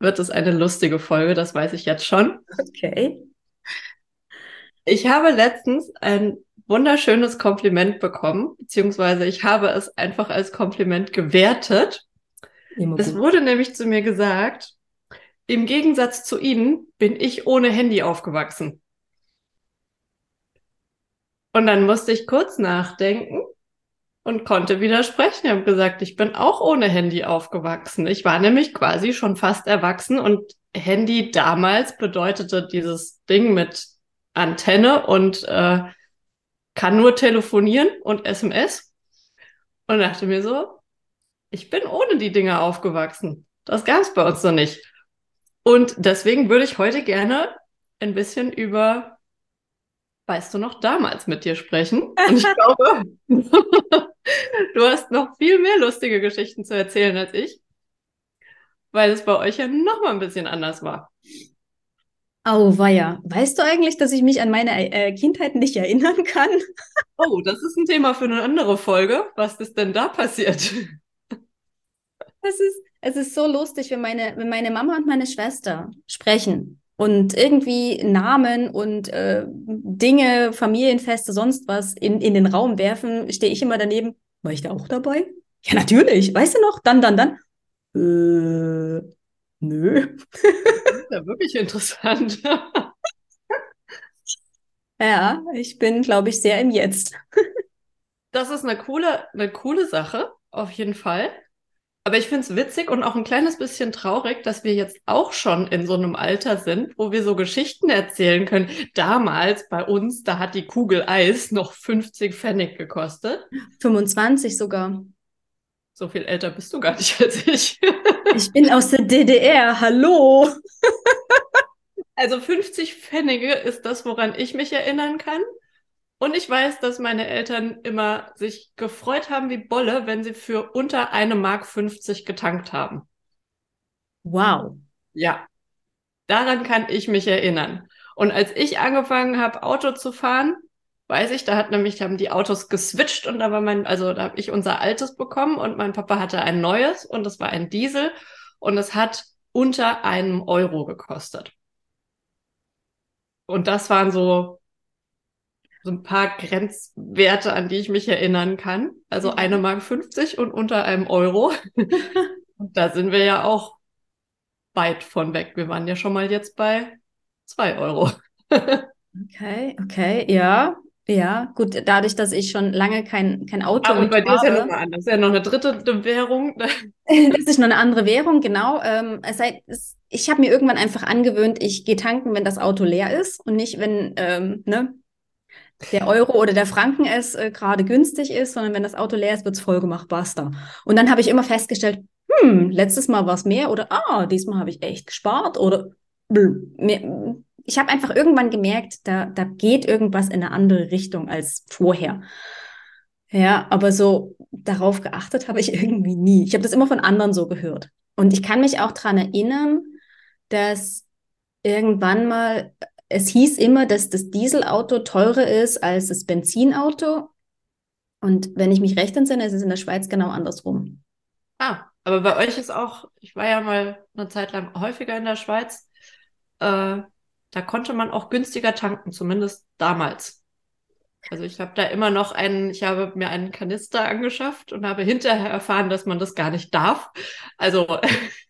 wird es eine lustige Folge, das weiß ich jetzt schon. Okay. Ich habe letztens ein wunderschönes Kompliment bekommen, beziehungsweise ich habe es einfach als Kompliment gewertet. Es wurde nämlich zu mir gesagt, im Gegensatz zu Ihnen bin ich ohne Handy aufgewachsen. Und dann musste ich kurz nachdenken und konnte widersprechen. Ich habe gesagt, ich bin auch ohne Handy aufgewachsen. Ich war nämlich quasi schon fast erwachsen und Handy damals bedeutete dieses Ding mit Antenne und äh, kann nur telefonieren und SMS. Und dachte mir so, ich bin ohne die Dinge aufgewachsen. Das gab es bei uns noch nicht. Und deswegen würde ich heute gerne ein bisschen über weißt du noch, damals mit dir sprechen. Und ich glaube, du hast noch viel mehr lustige Geschichten zu erzählen als ich, weil es bei euch ja noch mal ein bisschen anders war. Oh, weia. Weißt du eigentlich, dass ich mich an meine äh, Kindheit nicht erinnern kann? oh, das ist ein Thema für eine andere Folge. Was ist denn da passiert? Es ist, es ist so lustig, wenn meine, wenn meine Mama und meine Schwester sprechen und irgendwie Namen und äh, Dinge, Familienfeste, sonst was in, in den Raum werfen, stehe ich immer daneben. War ich da auch dabei? Ja, natürlich. Weißt du noch? Dann, dann, dann. Äh, nö. Das ist ja wirklich interessant. ja, ich bin, glaube ich, sehr im Jetzt. das ist eine coole, eine coole Sache, auf jeden Fall. Aber ich finde es witzig und auch ein kleines bisschen traurig, dass wir jetzt auch schon in so einem Alter sind, wo wir so Geschichten erzählen können. Damals bei uns, da hat die Kugel Eis noch 50 Pfennig gekostet. 25 sogar. So viel älter bist du gar nicht als ich. ich bin aus der DDR. Hallo. also 50 Pfennige ist das, woran ich mich erinnern kann. Und ich weiß, dass meine Eltern immer sich gefreut haben wie Bolle, wenn sie für unter eine Mark 50 getankt haben. Wow. Ja. Daran kann ich mich erinnern. Und als ich angefangen habe, Auto zu fahren, weiß ich, da hat nämlich, haben die Autos geswitcht und da war mein, also da habe ich unser altes bekommen und mein Papa hatte ein neues und das war ein Diesel und es hat unter einem Euro gekostet. Und das waren so so ein paar Grenzwerte, an die ich mich erinnern kann. Also mhm. eine Mark 50 und unter einem Euro. und da sind wir ja auch weit von weg. Wir waren ja schon mal jetzt bei zwei Euro. okay, okay, ja. Ja, gut, dadurch, dass ich schon lange kein, kein Auto habe. Aber bei dir ist ja nochmal anders. Das ist ja noch eine dritte Währung. das ist noch eine andere Währung, genau. Ähm, es sei, es, ich habe mir irgendwann einfach angewöhnt, ich gehe tanken, wenn das Auto leer ist und nicht, wenn ähm, ne, der Euro oder der Franken es äh, gerade günstig ist, sondern wenn das Auto leer ist, wird es voll gemacht, basta. Und dann habe ich immer festgestellt, hm, letztes Mal war es mehr oder ah, diesmal habe ich echt gespart oder ich habe einfach irgendwann gemerkt, da, da geht irgendwas in eine andere Richtung als vorher. Ja, aber so darauf geachtet habe ich irgendwie nie. Ich habe das immer von anderen so gehört. Und ich kann mich auch daran erinnern, dass irgendwann mal es hieß immer, dass das Dieselauto teurer ist als das Benzinauto. Und wenn ich mich recht entsinne, ist es in der Schweiz genau andersrum. Ah, aber bei euch ist auch, ich war ja mal eine Zeit lang häufiger in der Schweiz, äh, da konnte man auch günstiger tanken, zumindest damals. Also ich habe da immer noch einen, ich habe mir einen Kanister angeschafft und habe hinterher erfahren, dass man das gar nicht darf. Also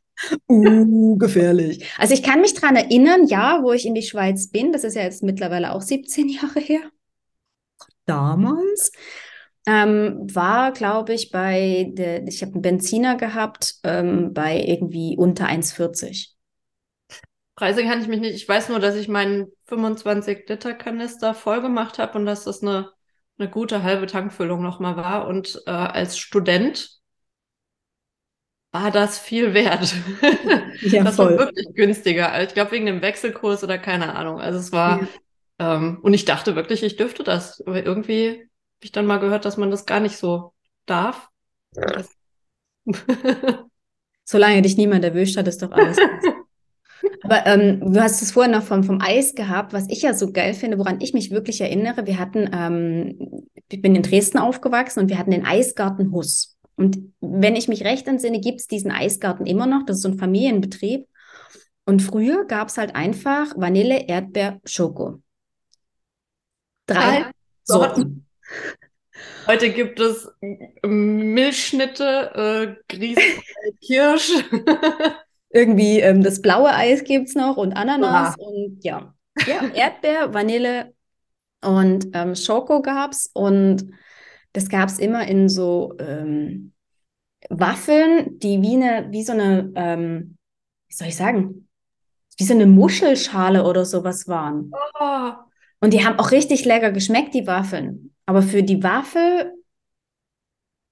Uh, gefährlich. Also ich kann mich daran erinnern, ja, wo ich in die Schweiz bin, das ist ja jetzt mittlerweile auch 17 Jahre her. Damals ähm, war, glaube ich, bei der, ich habe einen Benziner gehabt, ähm, bei irgendwie unter 1,40. Preise kann ich mich nicht. Ich weiß nur, dass ich meinen 25 Liter Kanister voll gemacht habe und dass das eine, eine gute halbe Tankfüllung nochmal war. Und äh, als Student war das viel wert. Ja, das voll. war wirklich günstiger. Ich glaube, wegen dem Wechselkurs oder keine Ahnung. Also es war, ja. ähm, und ich dachte wirklich, ich dürfte das. Aber irgendwie habe ich dann mal gehört, dass man das gar nicht so darf. Solange dich niemand erwischt hat, ist doch alles. Aber ähm, du hast es vorhin noch vom, vom Eis gehabt, was ich ja so geil finde, woran ich mich wirklich erinnere. Wir hatten, ähm, ich bin in Dresden aufgewachsen und wir hatten den Eisgarten Huss. Und wenn ich mich recht entsinne, gibt es diesen Eisgarten immer noch. Das ist so ein Familienbetrieb. Und früher gab es halt einfach Vanille, Erdbeer, Schoko. Drei Sorten. Heute gibt es Milchschnitte, äh, Grieß, Kirsch. Irgendwie ähm, das blaue Eis gibt es noch und Ananas ja. und ja. ja, Erdbeer, Vanille und ähm, Schoko gab es und das gab es immer in so ähm, Waffeln, die wie eine, wie so eine, ähm, wie soll ich sagen, wie so eine Muschelschale oder sowas waren. Oh. Und die haben auch richtig lecker geschmeckt, die Waffeln. Aber für die Waffel,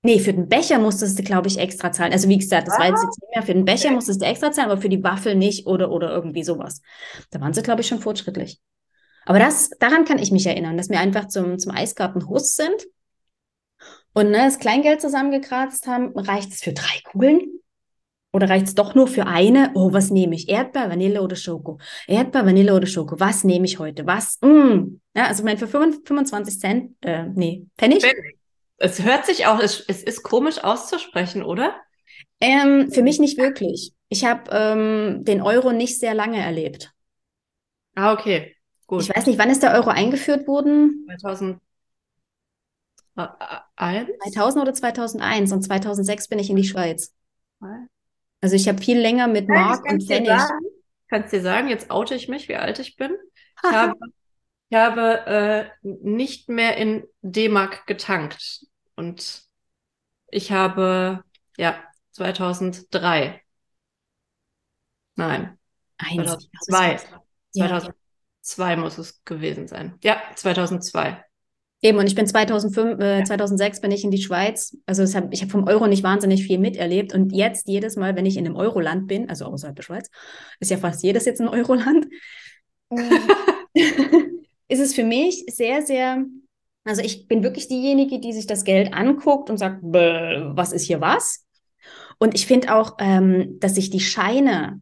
nee, für den Becher musstest du, glaube ich, extra zahlen. Also wie gesagt, das ah. war jetzt nicht mehr. Für den Becher musstest du extra zahlen, aber für die Waffel nicht oder, oder irgendwie sowas. Da waren sie, glaube ich, schon fortschrittlich. Aber das, daran kann ich mich erinnern, dass wir einfach zum, zum Eisgarten Huss sind und ne, das Kleingeld zusammengekratzt haben. Reicht es für drei Kugeln? Oder reicht es doch nur für eine? Oh, was nehme ich? Erdbeer, Vanille oder Schoko? Erdbeer, Vanille oder Schoko? Was nehme ich heute? Was? Mm. Ja, also mein für 25 Cent, äh, nee, Pfennig. Es hört sich auch, es, es ist komisch auszusprechen, oder? Ähm, für mich nicht wirklich. Ich habe ähm, den Euro nicht sehr lange erlebt. Ah, okay. Gut. Ich weiß nicht, wann ist der Euro eingeführt worden? 2000. 2000 oder 2001 und 2006 bin ich in die Schweiz. Also ich habe viel länger mit Mark und Pfennig. Kannst dir sagen, jetzt oute ich mich, wie alt ich bin. Ich habe, ich habe äh, nicht mehr in D-Mark getankt und ich habe, ja, 2003. Nein. 2002. 2002 ja. muss es gewesen sein. Ja, 2002. Eben, und ich bin 2005, äh, 2006 bin ich in die Schweiz. Also hab, ich habe vom Euro nicht wahnsinnig viel miterlebt. Und jetzt jedes Mal, wenn ich in einem Euroland bin, also außerhalb der Schweiz, ist ja fast jedes jetzt ein Euroland, ist es für mich sehr, sehr, also ich bin wirklich diejenige, die sich das Geld anguckt und sagt, was ist hier was? Und ich finde auch, ähm, dass sich die Scheine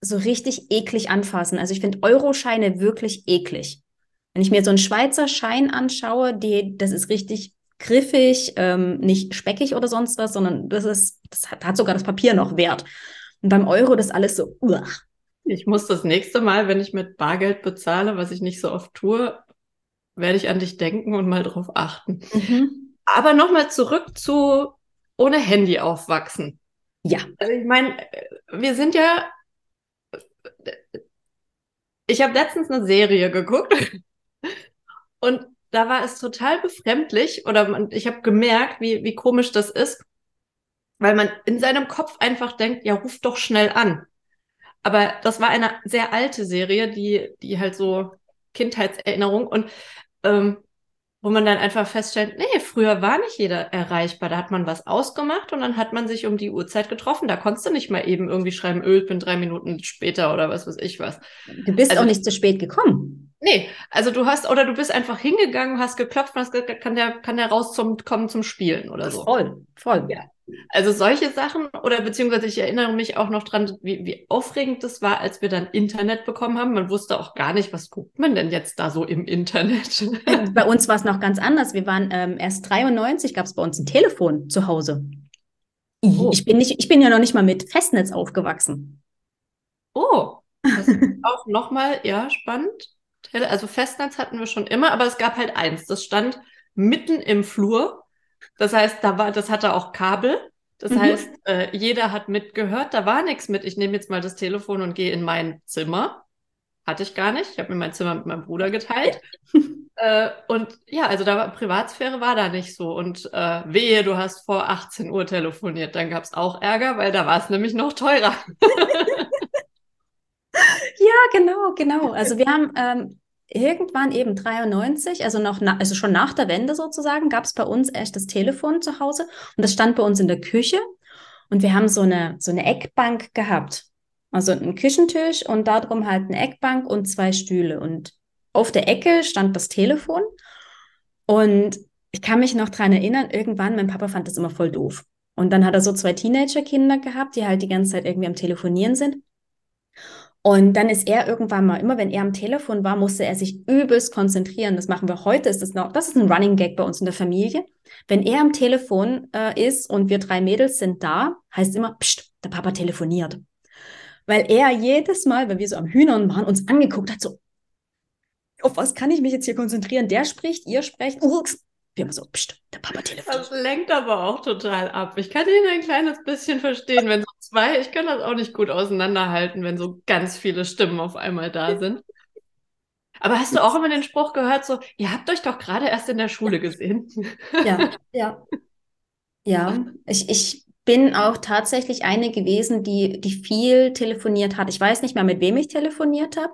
so richtig eklig anfassen. Also ich finde Euroscheine wirklich eklig. Wenn ich mir so einen Schweizer Schein anschaue, die, das ist richtig griffig, ähm, nicht speckig oder sonst was, sondern das ist, das hat, hat sogar das Papier noch Wert. Und beim Euro das alles so, uah. Ich muss das nächste Mal, wenn ich mit Bargeld bezahle, was ich nicht so oft tue, werde ich an dich denken und mal drauf achten. Mhm. Aber nochmal zurück zu ohne Handy aufwachsen. Ja. Also ich meine, wir sind ja. Ich habe letztens eine Serie geguckt und da war es total befremdlich oder man, ich habe gemerkt, wie, wie komisch das ist, weil man in seinem Kopf einfach denkt, ja, ruf doch schnell an. Aber das war eine sehr alte Serie, die, die halt so Kindheitserinnerung und ähm, wo man dann einfach feststellt, nee, früher war nicht jeder erreichbar. Da hat man was ausgemacht und dann hat man sich um die Uhrzeit getroffen. Da konntest du nicht mal eben irgendwie schreiben, Öl, bin drei Minuten später oder was weiß ich was. Du bist also, auch nicht zu spät gekommen. Nee, also du hast, oder du bist einfach hingegangen, hast geklopft und hast gesagt, kann der, kann der raus zum, kommen zum Spielen oder so. Voll, voll. Ja. Also solche Sachen, oder beziehungsweise ich erinnere mich auch noch dran, wie, wie aufregend das war, als wir dann Internet bekommen haben. Man wusste auch gar nicht, was guckt man denn jetzt da so im Internet. bei uns war es noch ganz anders. Wir waren ähm, erst 93, gab es bei uns ein Telefon zu Hause. Oh. Ich, bin nicht, ich bin ja noch nicht mal mit Festnetz aufgewachsen. Oh, das ist auch nochmal, ja, spannend. Also Festnetz hatten wir schon immer, aber es gab halt eins. Das stand mitten im Flur. Das heißt, da war, das hatte auch Kabel. Das mhm. heißt, äh, jeder hat mitgehört. Da war nichts mit. Ich nehme jetzt mal das Telefon und gehe in mein Zimmer. Hatte ich gar nicht. Ich habe mir mein Zimmer mit meinem Bruder geteilt. äh, und ja, also da war Privatsphäre war da nicht so. Und äh, wehe, du hast vor 18 Uhr telefoniert. Dann gab es auch Ärger, weil da war es nämlich noch teurer. Ja, genau, genau. Also wir haben ähm, irgendwann eben 93, also noch na, also schon nach der Wende sozusagen, gab es bei uns erst das Telefon zu Hause und das stand bei uns in der Küche. Und wir haben so eine, so eine Eckbank gehabt. Also einen Küchentisch und darum halt eine Eckbank und zwei Stühle. Und auf der Ecke stand das Telefon. Und ich kann mich noch dran erinnern, irgendwann, mein Papa fand das immer voll doof. Und dann hat er so zwei Teenager-Kinder gehabt, die halt die ganze Zeit irgendwie am Telefonieren sind. Und dann ist er irgendwann mal, immer wenn er am Telefon war, musste er sich übelst konzentrieren. Das machen wir heute, ist das noch, das ist ein Running Gag bei uns in der Familie. Wenn er am Telefon äh, ist und wir drei Mädels sind da, heißt immer, pst, der Papa telefoniert. Weil er jedes Mal, wenn wir so am Hühnern waren, uns angeguckt hat, so, auf was kann ich mich jetzt hier konzentrieren? Der spricht, ihr sprecht, ups, wir immer so, pst, der Papa telefoniert. Das lenkt aber auch total ab. Ich kann ihn ein kleines bisschen verstehen, wenn so zwei, ich kann das auch nicht gut auseinanderhalten, wenn so ganz viele Stimmen auf einmal da sind. Aber hast du auch immer den Spruch gehört, so, ihr habt euch doch gerade erst in der Schule gesehen? Ja, ja. Ja, ich, ich bin auch tatsächlich eine gewesen, die, die viel telefoniert hat. Ich weiß nicht mehr, mit wem ich telefoniert habe.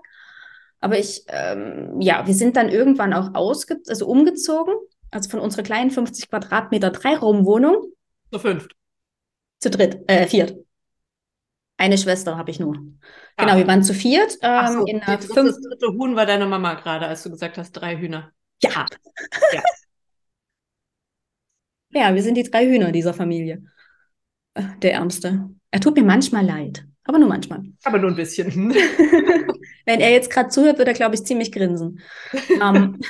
Aber ich, ähm, ja, wir sind dann irgendwann auch ausge also umgezogen also von unserer kleinen 50 Quadratmeter Dreiraumwohnung. Zu fünft. Zu dritt, äh, viert. Eine Schwester habe ich nur. Ah. Genau, wir waren zu viert. Ähm, so, in der das dritte Huhn war deine Mama gerade, als du gesagt hast, drei Hühner. Ja. Ja, ja wir sind die drei Hühner dieser Familie. Äh, der Ärmste. Er tut mir manchmal leid, aber nur manchmal. Aber nur ein bisschen. Wenn er jetzt gerade zuhört, wird er, glaube ich, ziemlich grinsen. ähm,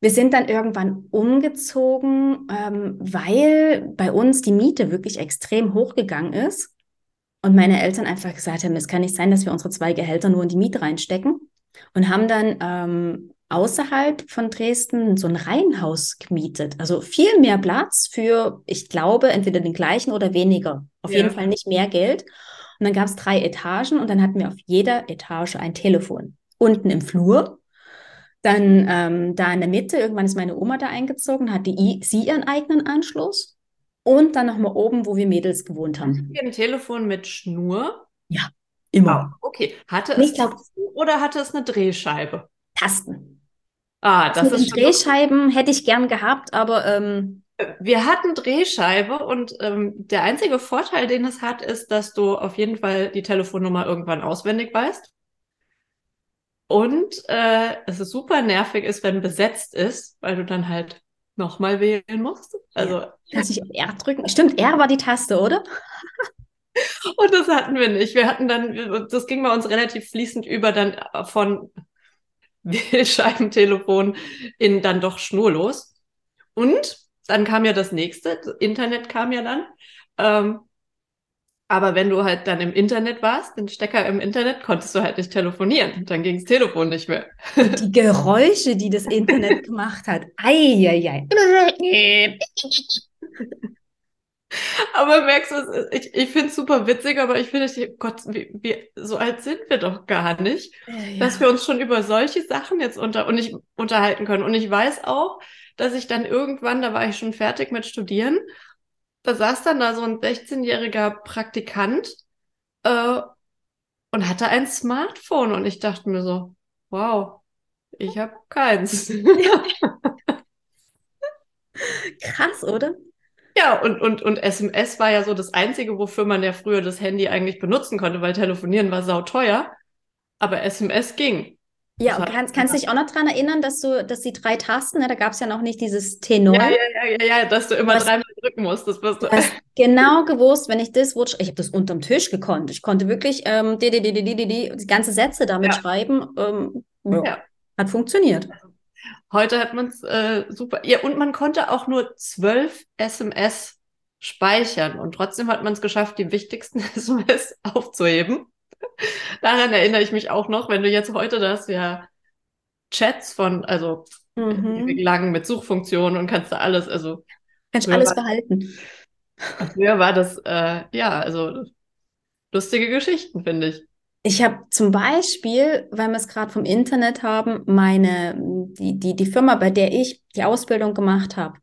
wir sind dann irgendwann umgezogen, ähm, weil bei uns die Miete wirklich extrem hochgegangen ist. Und meine Eltern einfach gesagt haben, es kann nicht sein, dass wir unsere zwei Gehälter nur in die Miete reinstecken. Und haben dann ähm, außerhalb von Dresden so ein Reihenhaus gemietet. Also viel mehr Platz für, ich glaube, entweder den gleichen oder weniger. Auf ja. jeden Fall nicht mehr Geld. Und dann gab es drei Etagen und dann hatten wir auf jeder Etage ein Telefon. Unten im Flur dann ähm, da in der Mitte, irgendwann ist meine Oma da eingezogen, hatte I sie ihren eigenen Anschluss. Und dann nochmal oben, wo wir Mädels gewohnt haben. Ein Telefon mit Schnur? Ja, immer. Oh, okay. Hatte es glaub, Tasten oder hatte es eine Drehscheibe? Tasten. Ah, das, das ist Drehscheiben hätte ich gern gehabt, aber ähm, wir hatten Drehscheibe und ähm, der einzige Vorteil, den es hat, ist, dass du auf jeden Fall die Telefonnummer irgendwann auswendig weißt. Und äh, es ist super nervig ist, wenn besetzt ist, weil du dann halt nochmal wählen musst. Also ja, kannst dich R drücken. Stimmt, R war die Taste, oder? Und das hatten wir nicht. Wir hatten dann, das ging bei uns relativ fließend über dann von Wählscheibentelefon in dann doch schnurlos. Und dann kam ja das nächste, das Internet kam ja dann. Ähm, aber wenn du halt dann im Internet warst, den Stecker im Internet, konntest du halt nicht telefonieren. Dann ging das Telefon nicht mehr. Die Geräusche, die das Internet gemacht hat. Eieiei. aber merkst du, ich, ich finde es super witzig, aber ich finde, Gott, wie, wie, so alt sind wir doch gar nicht, ja. dass wir uns schon über solche Sachen jetzt unter, und nicht unterhalten können. Und ich weiß auch, dass ich dann irgendwann, da war ich schon fertig mit Studieren, da saß dann da so ein 16-jähriger Praktikant äh, und hatte ein Smartphone und ich dachte mir so, wow, ich habe keins. Krass, oder? Ja, und, und, und SMS war ja so das Einzige, wofür man ja früher das Handy eigentlich benutzen konnte, weil telefonieren war sauteuer. Aber SMS ging. Ja, und kannst, kannst dich auch noch daran erinnern, dass du, dass die drei Tasten, ne, da gab es ja noch nicht dieses T9. Ja, ja, ja, ja, ja dass du immer dreimal drücken musst. Das wirst du. hast genau gewusst, wenn ich das Wort, ich habe das unterm Tisch gekonnt. Ich konnte wirklich ähm, die, die, die, die, die, die, die ganze Sätze damit ja. schreiben. Ähm, ja. Hat funktioniert. Heute hat man es äh, super. Ja, und man konnte auch nur zwölf SMS speichern und trotzdem hat man es geschafft, die wichtigsten SMS aufzuheben. Daran erinnere ich mich auch noch, wenn du jetzt heute das ja Chats von, also mhm. lang mit Suchfunktionen und kannst da alles, also. Kannst alles war, behalten. Früher war das, äh, ja, also lustige Geschichten, finde ich. Ich habe zum Beispiel, weil wir es gerade vom Internet haben, meine, die, die, die Firma, bei der ich die Ausbildung gemacht habe,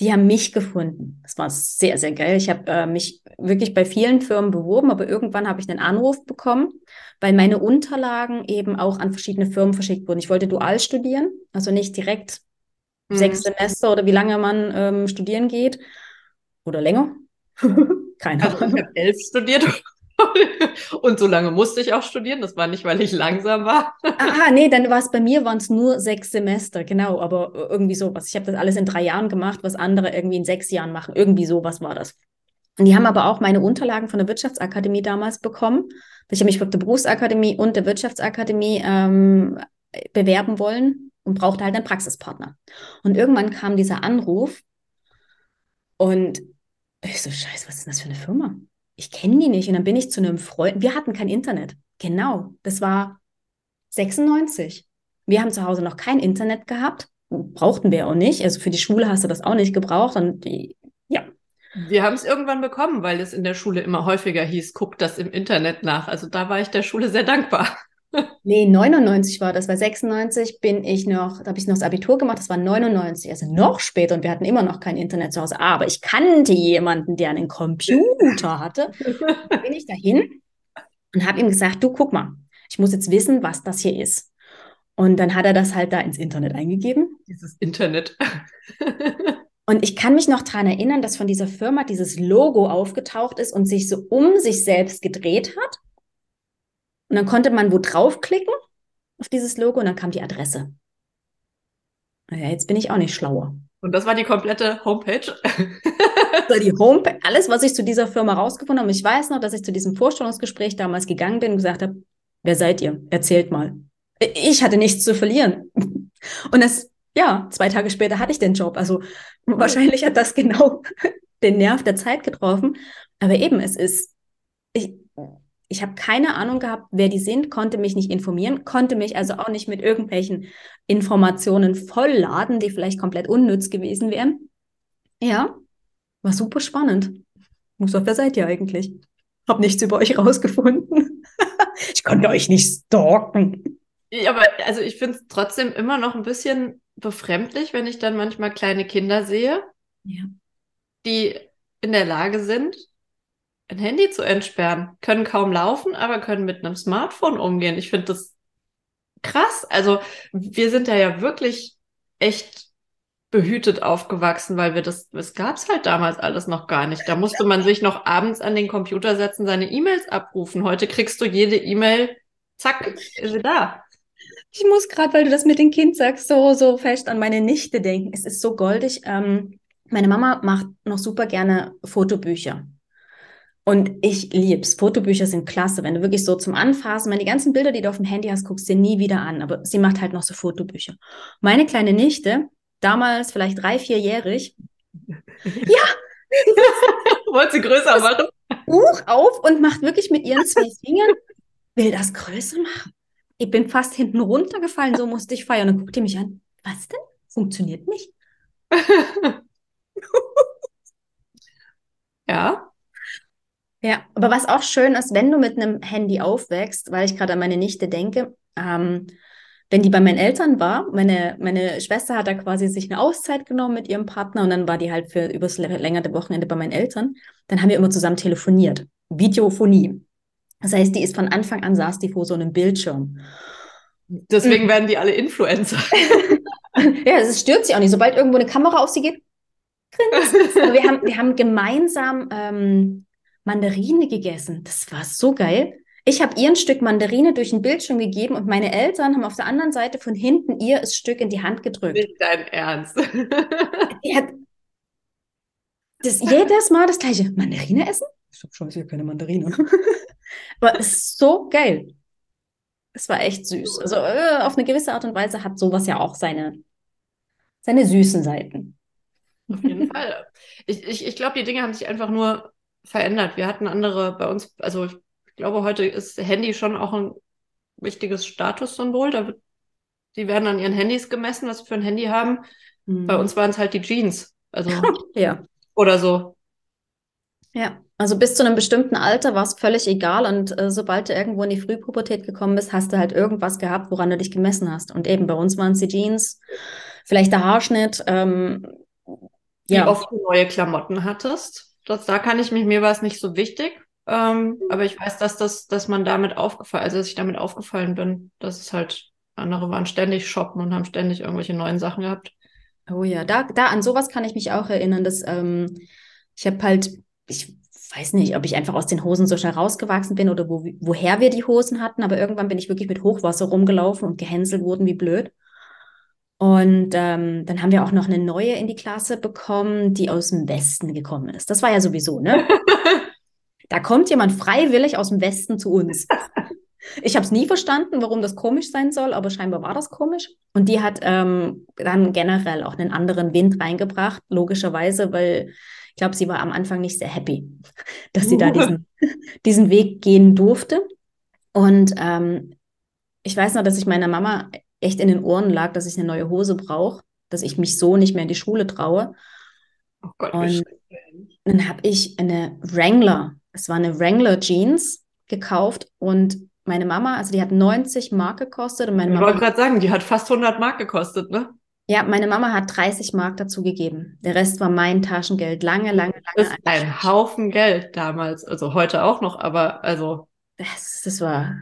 die haben mich gefunden. Das war sehr, sehr geil. Ich habe äh, mich wirklich bei vielen Firmen beworben, aber irgendwann habe ich einen Anruf bekommen, weil meine Unterlagen eben auch an verschiedene Firmen verschickt wurden. Ich wollte dual studieren, also nicht direkt mhm. sechs Semester oder wie lange man ähm, studieren geht oder länger. Keine also Ahnung. Ich habe elf studiert und so lange musste ich auch studieren. Das war nicht, weil ich langsam war. Aha, nee, dann war es bei mir, waren es nur sechs Semester, genau, aber irgendwie sowas. Ich habe das alles in drei Jahren gemacht, was andere irgendwie in sechs Jahren machen. Irgendwie sowas war das. Und die haben aber auch meine Unterlagen von der Wirtschaftsakademie damals bekommen. Ich habe mich für die Berufsakademie und der Wirtschaftsakademie ähm, bewerben wollen und brauchte halt einen Praxispartner. Und irgendwann kam dieser Anruf und ich so, scheiße, was ist das für eine Firma? Ich kenne die nicht. Und dann bin ich zu einem Freund. Wir hatten kein Internet. Genau. Das war 96. Wir haben zu Hause noch kein Internet gehabt. Brauchten wir auch nicht. Also für die Schule hast du das auch nicht gebraucht. Und die, ja. Wir haben es irgendwann bekommen, weil es in der Schule immer häufiger hieß, guck das im Internet nach. Also da war ich der Schule sehr dankbar. Nee, 99 war das, weil 96 bin ich noch, da habe ich noch das Abitur gemacht, das war 99, also noch später und wir hatten immer noch kein Internet zu Hause. Aber ich kannte jemanden, der einen Computer hatte. Da bin ich dahin und habe ihm gesagt, du guck mal, ich muss jetzt wissen, was das hier ist. Und dann hat er das halt da ins Internet eingegeben. Dieses Internet. Und ich kann mich noch daran erinnern, dass von dieser Firma dieses Logo aufgetaucht ist und sich so um sich selbst gedreht hat. Und dann konnte man wo draufklicken auf dieses Logo und dann kam die Adresse. Naja, jetzt bin ich auch nicht schlauer. Und das war die komplette Homepage? war die Homepage, alles, was ich zu dieser Firma rausgefunden habe. Ich weiß noch, dass ich zu diesem Vorstellungsgespräch damals gegangen bin und gesagt habe, wer seid ihr? Erzählt mal. Ich hatte nichts zu verlieren. Und das, ja, zwei Tage später hatte ich den Job. Also wahrscheinlich hat das genau den Nerv der Zeit getroffen. Aber eben, es ist, ich, ich habe keine Ahnung gehabt, wer die sind, konnte mich nicht informieren, konnte mich also auch nicht mit irgendwelchen Informationen vollladen, die vielleicht komplett unnütz gewesen wären. Ja, war super spannend. Muss auf wer seid ihr eigentlich? Hab nichts über euch rausgefunden. ich konnte euch nicht stalken. Ja, aber also ich finde es trotzdem immer noch ein bisschen befremdlich, wenn ich dann manchmal kleine Kinder sehe, ja. die in der Lage sind, ein Handy zu entsperren. Können kaum laufen, aber können mit einem Smartphone umgehen. Ich finde das krass. Also wir sind da ja wirklich echt behütet aufgewachsen, weil wir das, das gab's halt damals alles noch gar nicht. Da musste man sich noch abends an den Computer setzen, seine E-Mails abrufen. Heute kriegst du jede E-Mail, zack, ist sie da. Ich muss gerade, weil du das mit dem Kind sagst, so, so fest an meine Nichte denken. Es ist so goldig. Ähm, meine Mama macht noch super gerne Fotobücher. Und ich lieb's. Fotobücher sind klasse. Wenn du wirklich so zum Anfassen, die ganzen Bilder, die du auf dem Handy hast, guckst du nie wieder an. Aber sie macht halt noch so Fotobücher. Meine kleine Nichte, damals vielleicht drei, vierjährig, ja, wollte sie größer machen. Buch auf und macht wirklich mit ihren zwei Fingern, will das größer machen. Ich bin fast hinten runtergefallen, so musste ich feiern. Und dann guckt ihr mich an. Was denn? Funktioniert nicht? ja, ja, aber was auch schön ist, wenn du mit einem Handy aufwächst, weil ich gerade an meine Nichte denke, ähm, wenn die bei meinen Eltern war, meine, meine Schwester hat da quasi sich eine Auszeit genommen mit ihrem Partner und dann war die halt für übers längere Wochenende bei meinen Eltern, dann haben wir immer zusammen telefoniert. Videophonie. Das heißt, die ist von Anfang an saß die vor so einem Bildschirm. Deswegen mhm. werden die alle Influencer. ja, es stört sie auch nicht. Sobald irgendwo eine Kamera auf sie geht, wir haben, wir haben gemeinsam ähm, Mandarine gegessen. Das war so geil. Ich habe ihr ein Stück Mandarine durch den Bildschirm gegeben und meine Eltern haben auf der anderen Seite von hinten ihr das Stück in die Hand gedrückt. Nicht dein Ernst. Die hat das jedes Mal das gleiche. Mandarine essen? Ich sag schon, ich keine Mandarine. Aber es ist so geil. Es war echt süß. Also äh, auf eine gewisse Art und Weise hat sowas ja auch seine, seine süßen Seiten. Auf jeden Fall. Ich, ich, ich glaube, die Dinge haben sich einfach nur verändert. Wir hatten andere bei uns, also ich glaube, heute ist Handy schon auch ein wichtiges Statussymbol. Da wird, die werden an ihren Handys gemessen, was sie für ein Handy haben. Mhm. Bei uns waren es halt die Jeans. Also, ja. Oder so. Ja, also bis zu einem bestimmten Alter war es völlig egal und äh, sobald du irgendwo in die Frühpubertät gekommen bist, hast du halt irgendwas gehabt, woran du dich gemessen hast. Und eben bei uns waren es die Jeans, vielleicht der Haarschnitt. Ähm, Wie ja. oft du neue Klamotten hattest? Das, da kann ich mich, mir war es nicht so wichtig. Ähm, aber ich weiß, dass das, dass man damit aufgefallen, also dass ich damit aufgefallen bin, dass es halt, andere waren ständig shoppen und haben ständig irgendwelche neuen Sachen gehabt. Oh ja, da, da an sowas kann ich mich auch erinnern, dass ähm, ich habe halt, ich weiß nicht, ob ich einfach aus den Hosen so schnell rausgewachsen bin oder wo, woher wir die Hosen hatten, aber irgendwann bin ich wirklich mit Hochwasser rumgelaufen und gehänselt wurden wie blöd. Und ähm, dann haben wir auch noch eine neue in die Klasse bekommen, die aus dem Westen gekommen ist. Das war ja sowieso, ne? da kommt jemand freiwillig aus dem Westen zu uns. Ich habe es nie verstanden, warum das komisch sein soll, aber scheinbar war das komisch. Und die hat ähm, dann generell auch einen anderen Wind reingebracht, logischerweise, weil ich glaube, sie war am Anfang nicht sehr happy, dass sie da diesen, diesen Weg gehen durfte. Und ähm, ich weiß noch, dass ich meiner Mama echt in den Ohren lag, dass ich eine neue Hose brauche, dass ich mich so nicht mehr in die Schule traue. Oh Gott, und dann habe ich eine Wrangler, es war eine Wrangler Jeans gekauft und meine Mama, also die hat 90 Mark gekostet und meine ich Mama. Ich wollte gerade sagen, die hat fast 100 Mark gekostet, ne? Ja, meine Mama hat 30 Mark dazu gegeben. Der Rest war mein Taschengeld. Lange, lange, lange. Das ist ein Haufen Geld damals. Also heute auch noch, aber also. Das, das war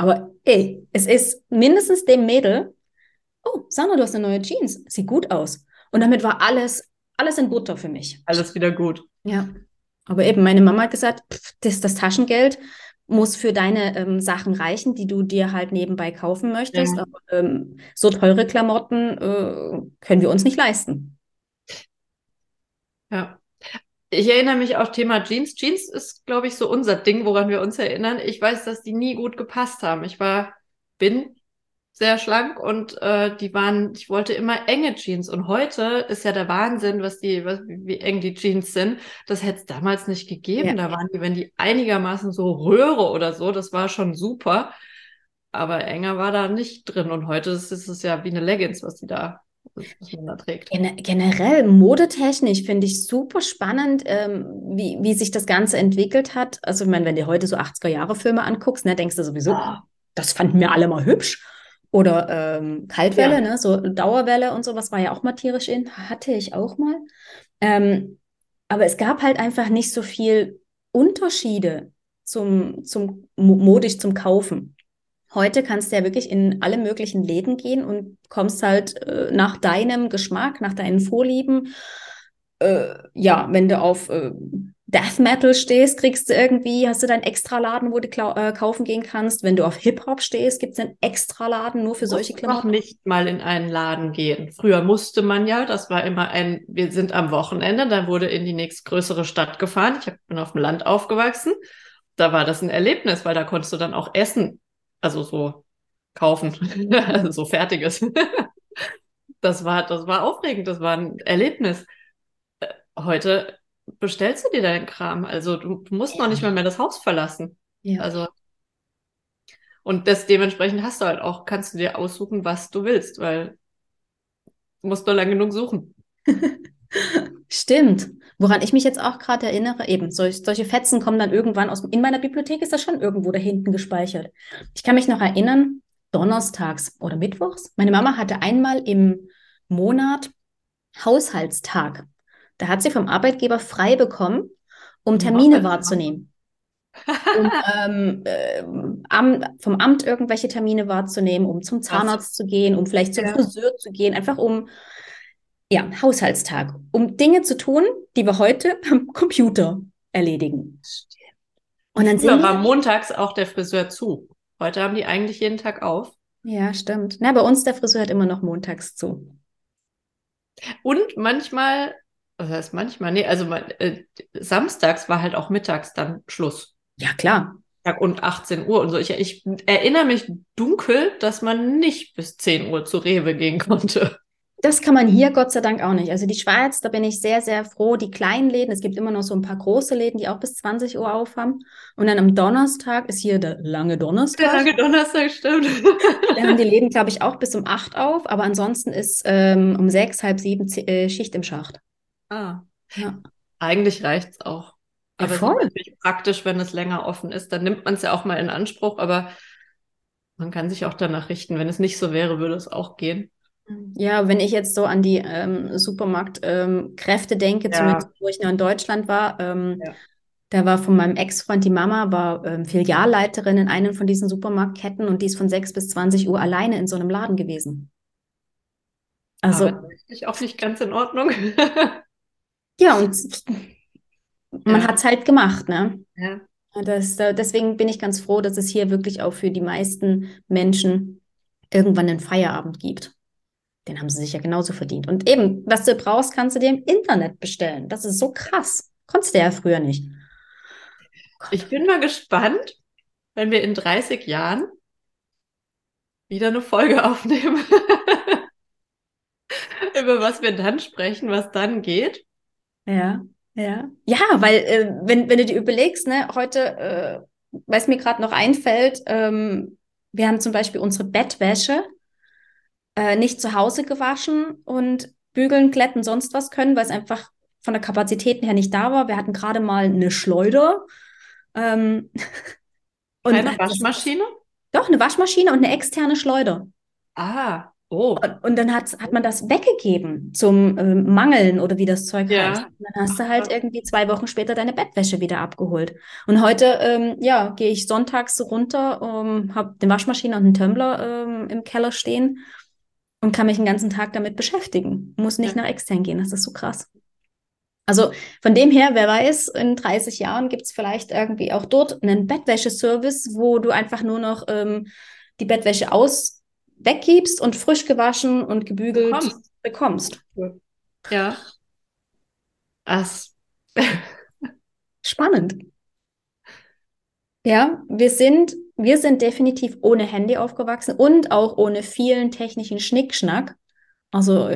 aber ey, es ist mindestens dem Mädel, oh, Sandra, du hast eine neue Jeans, sieht gut aus. Und damit war alles, alles in Butter für mich. Alles wieder gut. Ja. Aber eben, meine Mama hat gesagt, pff, das, das Taschengeld muss für deine ähm, Sachen reichen, die du dir halt nebenbei kaufen möchtest. Ja. Aber ähm, so teure Klamotten äh, können wir uns nicht leisten. Ja. Ich erinnere mich auf Thema Jeans. Jeans ist, glaube ich, so unser Ding, woran wir uns erinnern. Ich weiß, dass die nie gut gepasst haben. Ich war, bin sehr schlank und äh, die waren, ich wollte immer enge Jeans. Und heute ist ja der Wahnsinn, was die, was, wie eng die Jeans sind. Das hätte es damals nicht gegeben. Ja. Da waren die, wenn die einigermaßen so Röhre oder so, das war schon super. Aber enger war da nicht drin. Und heute ist, ist es ja wie eine Leggings, was die da was man da trägt. Gen generell modetechnisch finde ich super spannend, ähm, wie, wie sich das Ganze entwickelt hat. Also, ich meine, wenn du heute so 80er-Jahre-Filme anguckst, ne, denkst du sowieso, ja. das fanden wir alle mal hübsch. Oder ähm, Kaltwelle, ja. ne, so Dauerwelle und sowas war ja auch mal tierisch in, hatte ich auch mal. Ähm, aber es gab halt einfach nicht so viel Unterschiede zum, zum modisch zum Kaufen. Heute kannst du ja wirklich in alle möglichen Läden gehen und kommst halt äh, nach deinem Geschmack, nach deinen Vorlieben. Äh, ja, wenn du auf äh, Death Metal stehst, kriegst du irgendwie, hast du deinen Extraladen, wo du äh, kaufen gehen kannst. Wenn du auf Hip-Hop stehst, gibt es einen Extraladen nur für solche Klamotten. noch nicht mal in einen Laden gehen. Früher musste man ja, das war immer ein, wir sind am Wochenende, dann wurde in die nächstgrößere Stadt gefahren. Ich bin auf dem Land aufgewachsen. Da war das ein Erlebnis, weil da konntest du dann auch essen also so kaufen, so fertiges. das war, das war aufregend, das war ein Erlebnis. Äh, heute bestellst du dir deinen Kram, also du, du musst ja. noch nicht mal mehr das Haus verlassen. Ja. Also und das dementsprechend hast du halt auch, kannst du dir aussuchen, was du willst, weil du musst nur lang genug suchen. Stimmt. Woran ich mich jetzt auch gerade erinnere, eben, solch, solche Fetzen kommen dann irgendwann aus, in meiner Bibliothek ist das schon irgendwo da hinten gespeichert. Ich kann mich noch erinnern, donnerstags oder mittwochs, meine Mama hatte einmal im Monat Haushaltstag. Da hat sie vom Arbeitgeber frei bekommen, um Termine wahrzunehmen. um ähm, äh, am, vom Amt irgendwelche Termine wahrzunehmen, um zum Zahnarzt zu gehen, um vielleicht zum ja. Friseur zu gehen, einfach um ja, Haushaltstag, um Dinge zu tun, die wir heute am Computer erledigen. Und dann Früher war montags auch der Friseur zu. Heute haben die eigentlich jeden Tag auf. Ja, stimmt. Na, bei uns der Friseur hat immer noch montags zu. Und manchmal, was heißt manchmal? Nee, also äh, samstags war halt auch mittags dann Schluss. Ja, klar. Und 18 Uhr und so. Ich, ich erinnere mich dunkel, dass man nicht bis 10 Uhr zu Rewe gehen konnte. Das kann man hier Gott sei Dank auch nicht. Also die Schweiz, da bin ich sehr, sehr froh. Die kleinen Läden, es gibt immer noch so ein paar große Läden, die auch bis 20 Uhr aufhaben. Und dann am Donnerstag ist hier der lange Donnerstag. Der lange Donnerstag, stimmt. Da haben die Läden, glaube ich, auch bis um 8 auf. Aber ansonsten ist ähm, um 6, halb 7 äh, Schicht im Schacht. Ah. Ja. Eigentlich reicht es auch. Aber ja, voll. es ist natürlich praktisch, wenn es länger offen ist. Dann nimmt man es ja auch mal in Anspruch. Aber man kann sich auch danach richten. Wenn es nicht so wäre, würde es auch gehen. Ja, wenn ich jetzt so an die ähm, Supermarktkräfte ähm, denke, ja. zumindest wo ich noch in Deutschland war, ähm, ja. da war von meinem Ex-Freund die Mama, war ähm, Filialleiterin in einem von diesen Supermarktketten und die ist von 6 bis 20 Uhr alleine in so einem Laden gewesen. Also. Aber ist auch nicht ganz in Ordnung. ja, und man hat es halt gemacht, ne? Ja. Das, deswegen bin ich ganz froh, dass es hier wirklich auch für die meisten Menschen irgendwann einen Feierabend gibt. Den haben sie sich ja genauso verdient. Und eben, was du brauchst, kannst du dir im Internet bestellen. Das ist so krass. Konntest du ja früher nicht. Ich bin mal gespannt, wenn wir in 30 Jahren wieder eine Folge aufnehmen, über was wir dann sprechen, was dann geht. Ja, ja. Ja, weil äh, wenn, wenn du dir überlegst, ne, heute, äh, was mir gerade noch einfällt, ähm, wir haben zum Beispiel unsere Bettwäsche äh, nicht zu Hause gewaschen und bügeln, glätten, sonst was können, weil es einfach von der Kapazität her nicht da war. Wir hatten gerade mal eine Schleuder. Ähm, Keine Waschmaschine? Doch, eine Waschmaschine und eine externe Schleuder. Ah, oh. Und, und dann hat, hat man das weggegeben zum ähm, Mangeln oder wie das Zeug Ja. heißt. Und dann hast du halt irgendwie zwei Wochen später deine Bettwäsche wieder abgeholt. Und heute, ähm, ja, gehe ich sonntags runter, ähm, habe eine Waschmaschine und einen Tumbler ähm, im Keller stehen und kann mich den ganzen Tag damit beschäftigen. Muss nicht Ja. nach extern gehen. Das ist so krass. Also von dem her, wer weiß, in 30 Jahren gibt es vielleicht irgendwie auch dort einen Bettwäscheservice, wo du einfach nur noch ähm, die Bettwäsche aus weggibst und frisch gewaschen und gebügelt Bekommst. bekommst. Ja. Das, Spannend. Ja, wir sind, wir sind definitiv ohne Handy aufgewachsen und auch ohne vielen technischen Schnickschnack. Also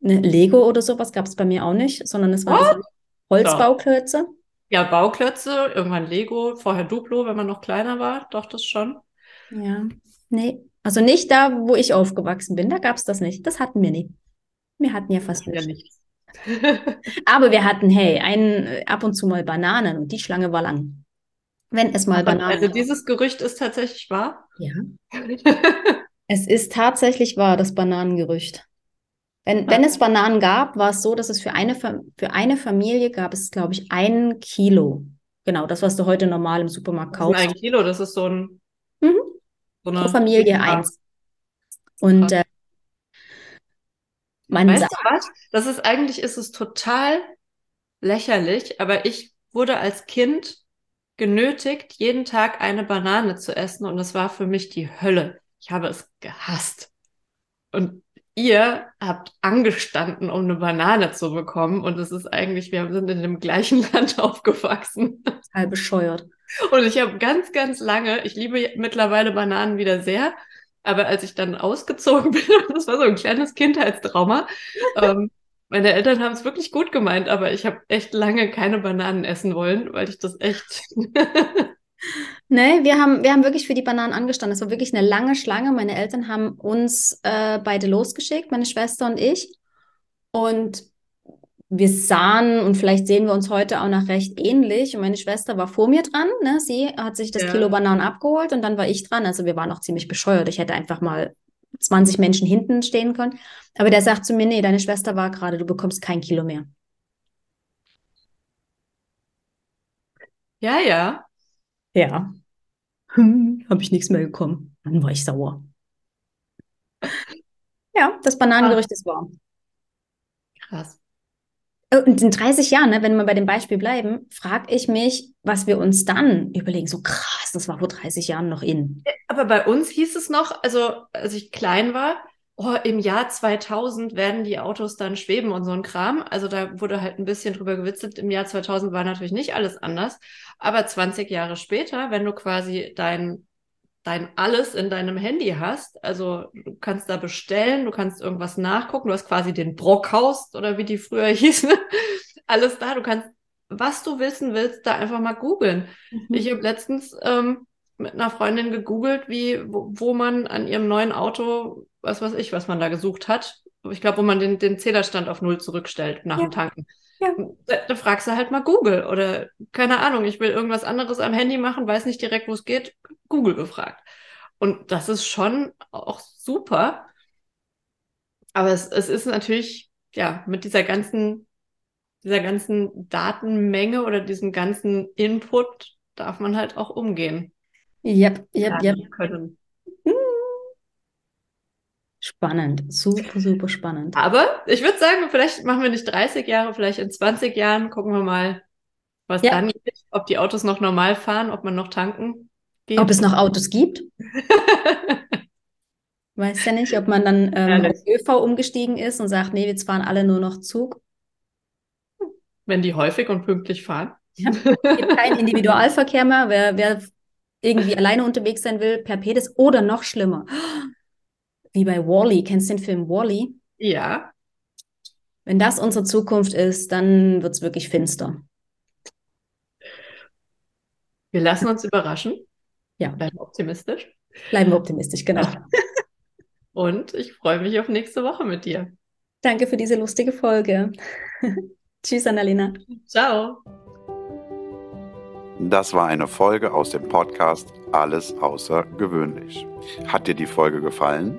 ne, Lego oder sowas gab es bei mir auch nicht, sondern es waren Holzbauklötze. ja, Bauklötze, irgendwann Lego, vorher Duplo, wenn man noch kleiner war. Doch, das schon. Ja, nee. Also nicht da, wo ich aufgewachsen bin, da gab es das nicht. Das hatten wir nie. Wir hatten ja fast Ja, nichts. Aber wir hatten, hey, ein, äh, ab und zu mal Bananen und die Schlange war lang. Wenn es mal Bananen Also dieses Gerücht ist tatsächlich wahr. Ja. Es ist tatsächlich wahr, das Bananengerücht. Wenn, wenn es Bananen gab, war es so, dass es für eine, für eine Familie gab es, glaube ich, ein Kilo. Genau, das, was du heute normal im Supermarkt kaufst. ein Kilo, das ist so ein Mhm. so Pro eine Familie Ja. eins. Und äh, man Weißt sagt, du was? Das ist eigentlich ist es total lächerlich, aber ich wurde als Kind genötigt, jeden Tag eine Banane zu essen und das war für mich die Hölle. Ich habe es gehasst. Und ihr habt angestanden, um eine Banane zu bekommen und es ist eigentlich, wir sind in dem gleichen Land aufgewachsen. total bescheuert. Und ich habe ganz, ganz lange, ich liebe mittlerweile Bananen wieder sehr, aber als ich dann ausgezogen bin, das war so ein kleines Kindheitstrauma, ähm, meine Eltern haben es wirklich gut gemeint, aber ich habe echt lange keine Bananen essen wollen, weil ich das echt. Nee, wir haben, wir haben wirklich für die Bananen angestanden. Es war wirklich eine lange Schlange. Meine Eltern haben uns äh, beide losgeschickt, meine Schwester und ich. Und wir sahen, und vielleicht sehen wir uns heute auch noch recht ähnlich. Und meine Schwester war vor mir dran. Ne? Sie hat sich das Ja. Kilo Bananen abgeholt und dann war ich dran. Also wir waren auch ziemlich bescheuert. Ich hätte einfach mal 20 Menschen hinten stehen können. Aber der sagt zu mir, nee, deine Schwester war gerade, du bekommst kein Kilo mehr. Ja, ja. Ja. Hm, habe ich nichts mehr bekommen. Dann war ich sauer. Ja, das Bananengerücht ist wahr. Krass. Äh, Und in 30 Jahren, ne, wenn wir bei dem Beispiel bleiben, frage ich mich, was wir uns dann überlegen. So krass, das war vor 30 Jahren noch in. Aber bei uns hieß es noch, also als ich klein war, oh, im Jahr 2000 werden die Autos dann schweben und so ein Kram. Also da wurde halt ein bisschen drüber gewitzelt. Im Jahr 2000 war natürlich nicht alles anders. Aber 20 Jahre später, wenn du quasi dein, dein alles in deinem Handy hast, also du kannst da bestellen, du kannst irgendwas nachgucken, du hast quasi den Brockhaus oder wie die früher hießen, alles da. Du kannst, was du wissen willst, da einfach mal googeln. Ich habe letztens ähm, mit einer Freundin gegoogelt, wie, wo, wo man an ihrem neuen Auto, was weiß ich, was man da gesucht hat. Ich glaube, wo man den, den Zählerstand auf Null zurückstellt nach Ja. dem Tanken. Ja. Da, da fragst du halt mal Google oder keine Ahnung, ich will irgendwas anderes am Handy machen, weiß nicht direkt, wo es geht, Google gefragt. Und das ist schon auch super. Aber es, es ist natürlich, ja, mit dieser ganzen, dieser ganzen Datenmenge oder diesem ganzen Input darf man halt auch umgehen. Yep, yep, yep. können. Spannend. Super, super spannend. Aber ich würde sagen, vielleicht machen wir nicht 30 Jahre, vielleicht in 20 Jahren gucken wir mal, Was Ja. dann geht, ob die Autos noch normal fahren, ob man noch tanken geht. Ob es noch Autos gibt? Weiß ja nicht, ob man dann ähm, Ehrlich. auf ÖV umgestiegen ist und sagt, nee, jetzt fahren alle nur noch Zug. Wenn die häufig und pünktlich fahren. Ja. Gibt kein Individualverkehr mehr. Wer, wer irgendwie alleine unterwegs sein will, per Pedis oder noch schlimmer. Wie bei Wall-E. Kennst du den Film Wall-E? Ja, Wenn das unsere Zukunft ist, dann wird es wirklich finster. wir lassen uns überraschen. Ja. Bleiben optimistisch. Bleiben wir optimistisch, genau. Und ich freue mich auf nächste Woche mit dir. Danke für diese lustige Folge. Tschüss, Annalena. Ciao. Das war eine Folge aus dem Podcast Alles außergewöhnlich. Hat dir die Folge gefallen?